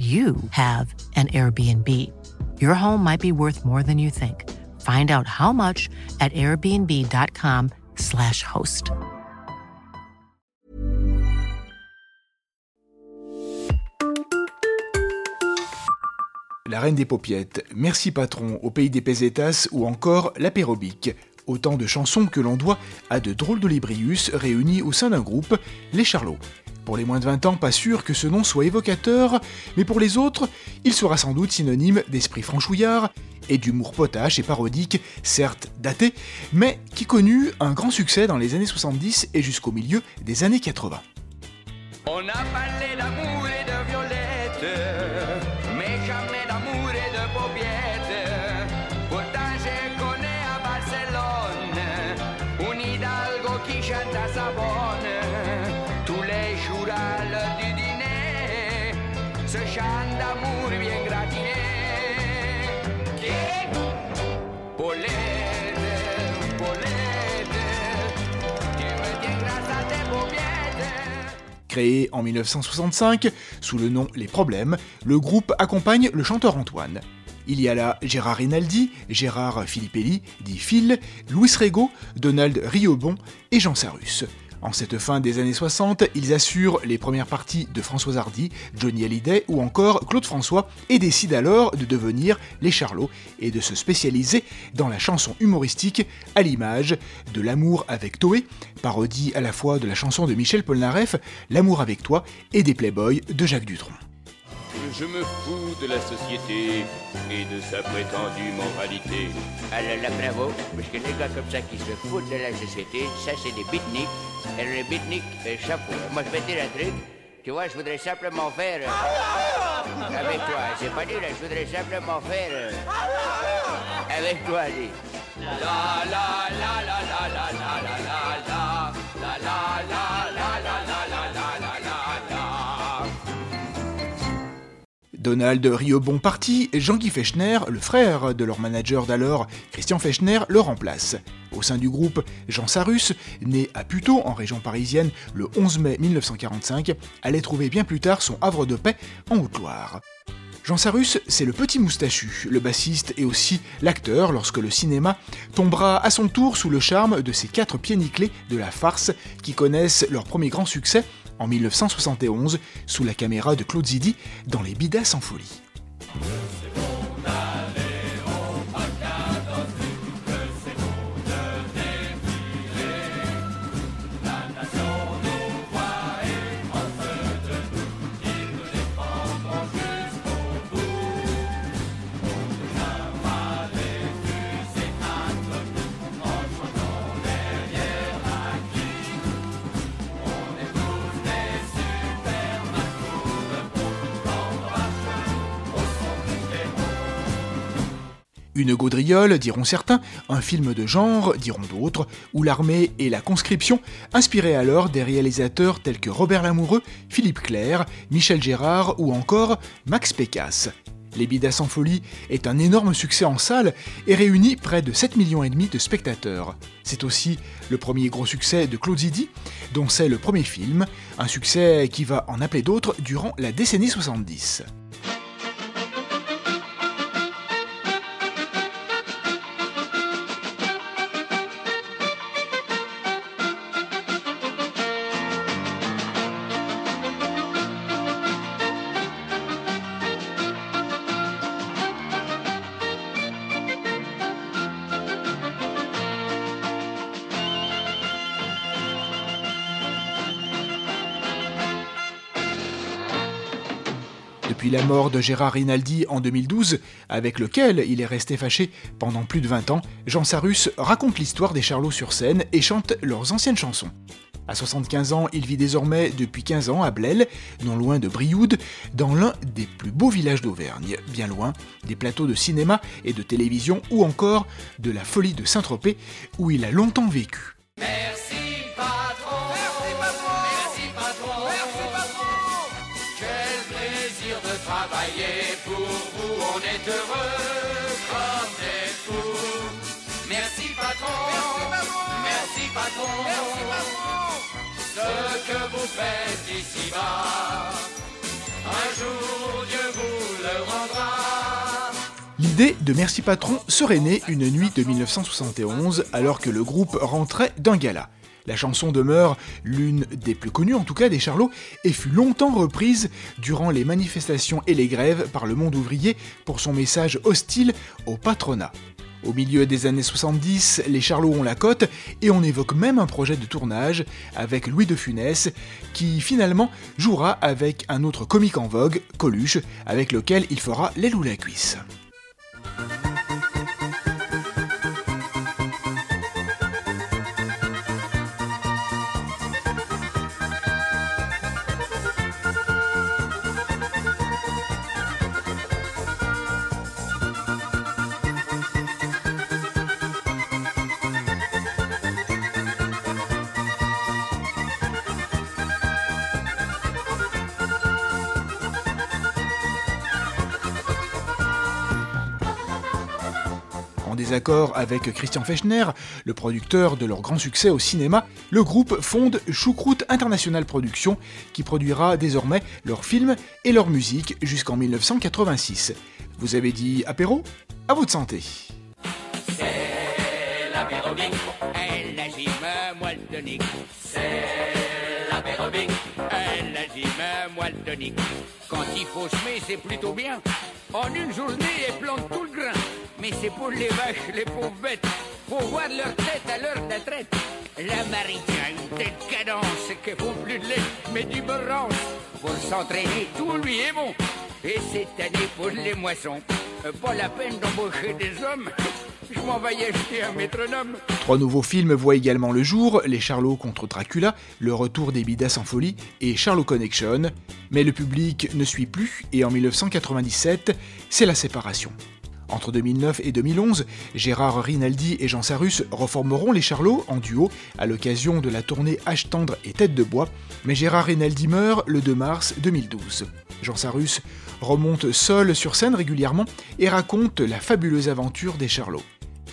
you have an Airbnb. Your home might be worth more than you think. Find out how much at airbnb.com/slash host. La Reine des Popiettes, Merci Patron, Au Pays des Pesetas ou encore L'Apérobique. Autant de chansons que l'on doit à de drôles d'olibrius réunis au sein d'un groupe, les Charlots. Pour les moins de 20 ans, pas sûr que ce nom soit évocateur, mais pour les autres, il sera sans doute synonyme d'esprit franchouillard et d'humour potache et parodique, certes daté, mais qui connut un grand succès dans les années 70 et jusqu'au milieu des années 80. On a parlé Créé en 1965 sous le nom Les Problèmes, le groupe accompagne le chanteur Antoine. Il y a là Gérard Rinaldi, Gérard Filippelli, dit Phil, Louis Rego, Donald Riobon et Jean Sarus. En cette fin des années 60, ils assurent les premières parties de François Hardy, Johnny Hallyday ou encore Claude François et décident alors de devenir les Charlots et de se spécialiser dans la chanson humoristique à l'image de L'amour avec Toé, parodie à la fois de la chanson de Michel Polnareff, L'amour avec toi et des Playboys de Jacques Dutronc. Je me fous de la société et de sa prétendue moralité. Alors là, bravo, parce que les gars comme ça qui se foutent de la société, ça c'est des beatniks. Et les beatniks, euh, chapeau. Moi je vais te dire un truc, tu vois, je voudrais simplement faire... euh, avec toi, c'est pas dur, là, je voudrais simplement faire... euh, avec toi, dis. La la la la la la la la la la la la la la la la Donald Riobon parti, Jean-Guy Fechner, le frère de leur manager d'alors, Christian Fechner, le remplace. Au sein du groupe, Jean Sarus, né à Puteaux en région parisienne le 11 mai 1945, allait trouver bien plus tard son havre de paix en Haute-Loire. Jean Sarus, c'est le petit moustachu, le bassiste et aussi l'acteur lorsque le cinéma tombera à son tour sous le charme de ces quatre pieds de la farce qui connaissent leur premier grand succès en 1971 sous la caméra de Claude Zidi dans Les Bidas en folie. Une gaudriole, diront certains, un film de genre, diront d'autres, où l'armée et la conscription inspiraient alors des réalisateurs tels que Robert Lamoureux, Philippe Clair, Michel Gérard ou encore Max Pécasse. Les Bidas en folie est un énorme succès en salle et réunit près de 7 millions de spectateurs. C'est aussi le premier gros succès de Claude Zidi, dont c'est le premier film, un succès qui va en appeler d'autres durant la décennie 70. Depuis la mort de Gérard Rinaldi en 2012, avec lequel il est resté fâché pendant plus de 20 ans, Jean Sarus raconte l'histoire des Charlots sur scène et chante leurs anciennes chansons. À 75 ans, il vit désormais depuis 15 ans à Blel, non loin de Brioude, dans l'un des plus beaux villages d'Auvergne, bien loin des plateaux de cinéma et de télévision ou encore de la folie de Saint-Tropez où il a longtemps vécu. Travailler pour vous, on est heureux comme des fous. Merci patron, merci patron, merci patron. Ce que vous faites ici-bas, un jour Dieu vous le rendra. L'idée de Merci Patron serait née une nuit de 1971 alors que le groupe rentrait d'un gala. La chanson demeure l'une des plus connues en tout cas des Charlots et fut longtemps reprise durant les manifestations et les grèves par le monde ouvrier pour son message hostile au patronat. Au milieu des années 70, les Charlots ont la cote et on évoque même un projet de tournage avec Louis de Funès qui finalement jouera avec un autre comique en vogue, Coluche, avec lequel il fera l'aile ou la cuisse. En désaccord avec Christian Fechner, le producteur de leur grand succès au cinéma, le groupe fonde Choucroute International Productions, qui produira désormais leurs films et leur musique jusqu'en 1986. Vous avez dit apéro? À votre santé. L'apérobing, Elle agime, moi le tonique. Quand il faut semer, c'est plutôt bien. En une journée, elle plante tout le grain. Mais c'est pour les vaches, les pauvres bêtes. Faut voir leur tête à l'heure de la traite. La maritime, une telle cadence qu'elle font plus de lait, mais du beurrance. Pour s'entraîner, tout lui est bon. Et cette année, pour les moissons, pas la peine d'embaucher des hommes. Je. Trois nouveaux films voient également le jour, Les Charlots contre Dracula, Le retour des Bidas en folie et Charlot Connection. Mais le public ne suit plus et en 1997, c'est la séparation. Entre 2009 et 2011, Gérard Rinaldi et Jean Sarus reformeront les Charlots en duo à l'occasion de la tournée H tendre et Tête de bois, mais Gérard Rinaldi meurt le 2 mars 2012. Jean Sarus remonte seul sur scène régulièrement et raconte la fabuleuse aventure des Charlots.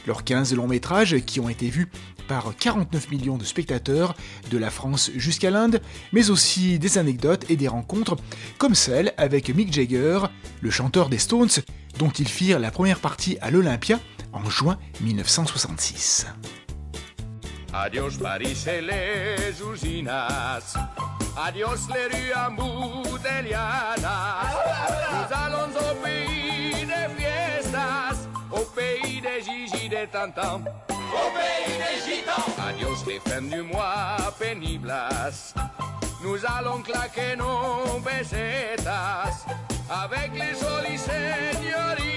Leurs 15 longs métrages qui ont été vus par 49 millions de spectateurs de la France jusqu'à l'Inde, mais aussi des anecdotes et des rencontres comme celle avec Mick Jagger, le chanteur des Stones, dont ils firent la première partie à l'Olympia en juin 1966. Adiós París et les usinas. Adiós les rues fiestas, des gigi des tantans. au pays des gitans. Adiós les fins du mois pénibles. Nous allons claquer nos pesetas avec les solis señoritas.